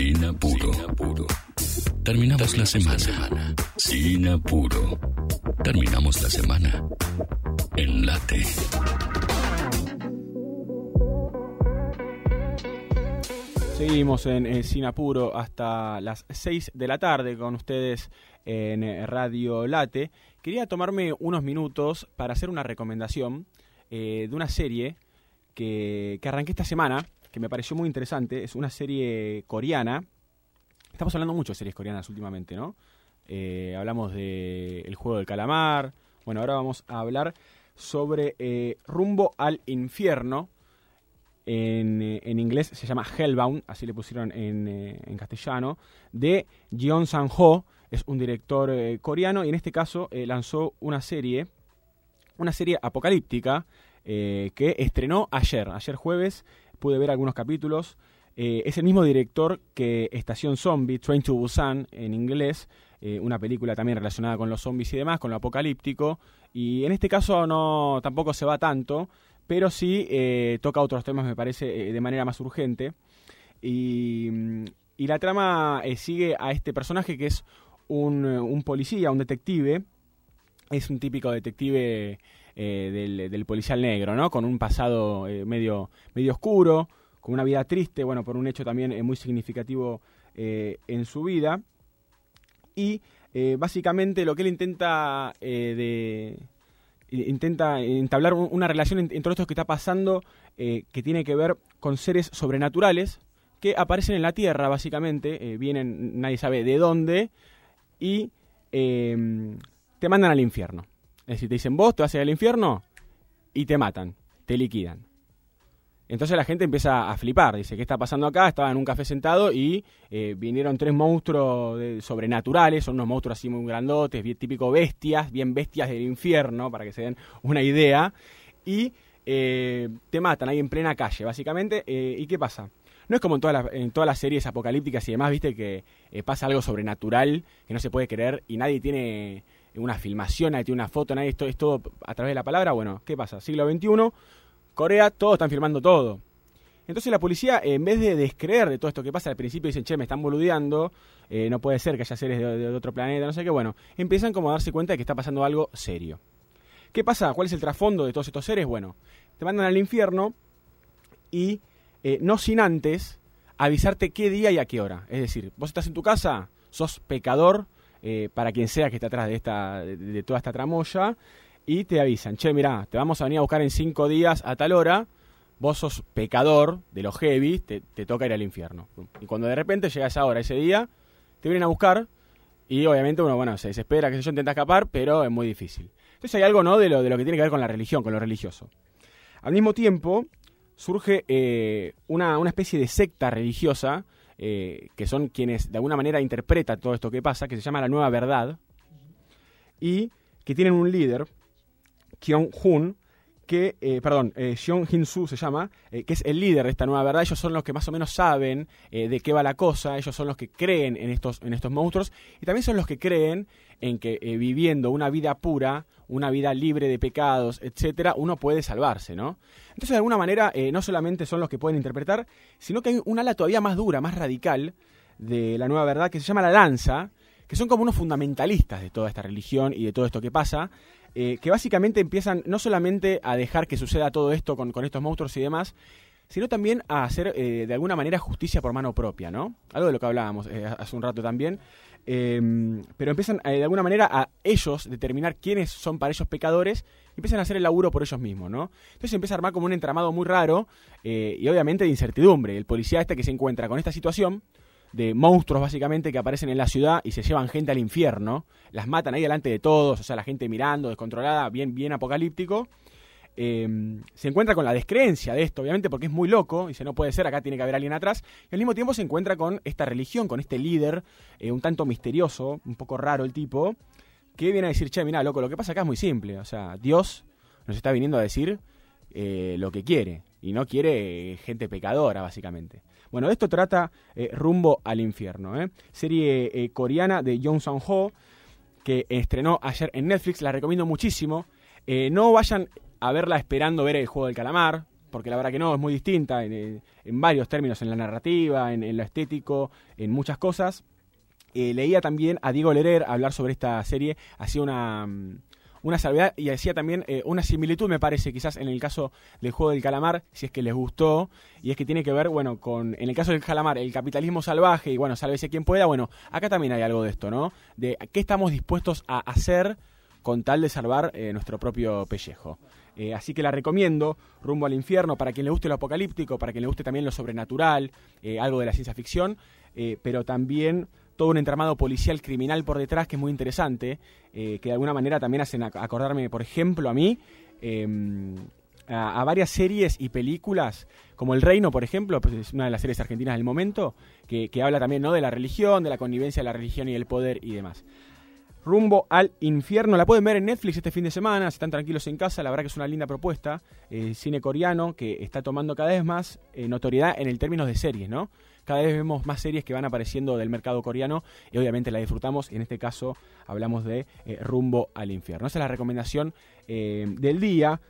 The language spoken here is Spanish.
Sin apuro. Terminamos la semana. Sin apuro. Terminamos la semana. En late. Seguimos en, eh, Sin Apuro hasta las 6 de la tarde con ustedes en eh, Radio Late. Quería tomarme unos minutos para hacer una recomendación eh, de una serie que, que arranqué esta semana, que me pareció muy interesante. Es una serie coreana. Estamos hablando mucho de series coreanas últimamente, ¿no? Eh, hablamos de El Juego del Calamar. Bueno, ahora vamos a hablar sobre eh, Rumbo al Infierno. En, eh, en inglés se llama Hellbound, así le pusieron en, en castellano, de Jeon Sang-ho, es un director coreano y en este caso lanzó una serie, una serie apocalíptica que estrenó ayer, ayer jueves, pude ver algunos capítulos. Eh, es el mismo director que Estación Zombie, Train to Busan en inglés, eh, una película también relacionada con los zombies y demás, con lo apocalíptico. Y en este caso no tampoco se va tanto, pero sí eh, toca otros temas, me parece, de manera más urgente. Y, mm, y la trama sigue a este personaje que es un policía, un detective. Es un típico detective eh, del, del policial negro, ¿no? Con un pasado eh, medio, medio oscuro, con una vida triste, bueno, por un hecho también eh, muy significativo en su vida. Y básicamente lo que él intenta de intenta entablar un- una relación en- entre esto que está pasando que tiene que ver con seres sobrenaturales que aparecen en la Tierra, básicamente, vienen, nadie sabe de dónde, y eh, te mandan al infierno. Es decir, te dicen, vos te vas a ir al infierno y te matan, te liquidan. Entonces la gente empieza a flipar, dice, ¿qué está pasando acá? Estaba en un café sentado y eh, vinieron tres monstruos sobrenaturales, son unos monstruos así muy grandotes, bien típico bestias, bien bestias del infierno, para que se den una idea, y eh, te matan ahí en plena calle, básicamente. eh, ¿Y qué pasa? No es como en todas las, en todas las series apocalípticas y demás, viste, que pasa algo sobrenatural que no se puede creer y nadie tiene una filmación, nadie tiene una foto, nadie, esto es todo a través de la palabra. Bueno, ¿qué pasa? Siglo XXI, Corea, todos están filmando todo. Entonces la policía, eh, en vez de descreer de todo esto que pasa, al principio dicen, che, me están boludeando, eh, no puede ser que haya seres de, de otro planeta, no sé qué, bueno, empiezan como a darse cuenta de que está pasando algo serio. ¿Qué pasa? ¿Cuál es el trasfondo de todos estos seres? Bueno, te mandan al infierno y eh, no sin antes avisarte qué día y a qué hora. Es decir, vos estás en tu casa, sos pecador, eh, para quien sea que esté atrás de, esta, de, toda esta tramoya, y te avisan, che, mirá, te vamos a venir a buscar en cinco días a tal hora, vos sos pecador de los heavy, te, te toca ir al infierno. Y cuando de repente llega esa hora, ese día, te vienen a buscar y obviamente uno, bueno, se desespera, que sé yo, intenta escapar, pero es muy difícil. Entonces hay algo, ¿no?, de lo, de lo que tiene que ver con la religión, con lo religioso. Al mismo tiempo, surge eh, una, una especie de secta religiosa, eh, que son quienes de alguna manera interpretan todo esto que pasa, que se llama la Nueva Verdad, y que tienen un líder, Kyung-hun, que, eh, perdón, eh, Jeon Hin-soo se llama, eh, que es el líder de esta nueva verdad. Ellos son los que más o menos saben eh, de qué va la cosa, ellos son los que creen en estos, en estos monstruos y también son los que creen en que viviendo una vida pura, una vida libre de pecados, etcétera, uno puede salvarse, ¿no? Entonces, de alguna manera, no solamente son los que pueden interpretar, sino que hay un ala todavía más dura, más radical de la nueva verdad que se llama la danza, que son como unos fundamentalistas de toda esta religión y de todo esto que pasa, eh, que básicamente empiezan no solamente a dejar que suceda todo esto con, estos monstruos y demás, sino también a hacer eh, de alguna manera justicia por mano propia, ¿no? Algo de lo que hablábamos eh, hace un rato también. Eh, pero empiezan de alguna manera a ellos determinar quiénes son para ellos pecadores y empiezan a hacer el laburo por ellos mismos, ¿no? Entonces empieza a armar como un entramado muy raro y obviamente de incertidumbre. El policía este que se encuentra con esta situación de monstruos básicamente que aparecen en la ciudad y se llevan gente al infierno, las matan ahí delante de todos, o sea, la gente mirando, descontrolada, bien, bien apocalíptico. Eh, se encuentra con la descreencia de esto, obviamente, porque es muy loco, dice, no puede ser, acá tiene que haber alguien atrás, y al mismo tiempo se encuentra con esta religión, con este líder, eh, un tanto misterioso, un poco raro el tipo, que viene a decir, che, mira, loco, lo que pasa acá es muy simple, o sea, Dios nos está viniendo a decir eh, lo que quiere, y no quiere eh, gente pecadora, básicamente. Bueno, de esto trata eh, Rumbo al Infierno, ¿eh? serie eh, coreana de Jong Sang-ho, que estrenó ayer en Netflix, la recomiendo muchísimo. No vayan a verla esperando ver el juego del calamar, porque la verdad que no, es muy distinta en, varios términos, en la narrativa, en, lo estético, en muchas cosas. Leía también a Diego Lerer hablar sobre esta serie, hacía una, mm, una salvedad y hacía también eh, una similitud, me parece, quizás en el caso del juego del calamar, si es que les gustó, y es que tiene que ver, bueno, con, en el caso del calamar, el capitalismo salvaje y, bueno, sálvese quien pueda, bueno, acá también hay algo de esto, ¿no? De qué estamos dispuestos a hacer con tal de salvar eh, nuestro propio pellejo. Eh, así que la recomiendo, Rumbo al Infierno, para quien le guste lo apocalíptico, para quien le guste también lo sobrenatural, algo de la ciencia ficción, pero también todo un entramado policial criminal por detrás que es muy interesante, eh, que de alguna manera también hacen acordarme, por ejemplo, a mí, em, a, varias series y películas, como El Reino, por ejemplo, pues es una de las series argentinas del momento, que, habla también ¿no? de la religión, de la connivencia de la religión y el poder y demás. Rumbo al infierno. La pueden ver en Netflix este fin de semana, si están tranquilos en casa. La verdad que es una linda propuesta. Eh, cine coreano que está tomando cada vez más eh, notoriedad en el términos de series, ¿no? Cada vez vemos más series que van apareciendo del mercado coreano y obviamente la disfrutamos. En este caso hablamos de eh, Rumbo al infierno. Esa es la recomendación del día.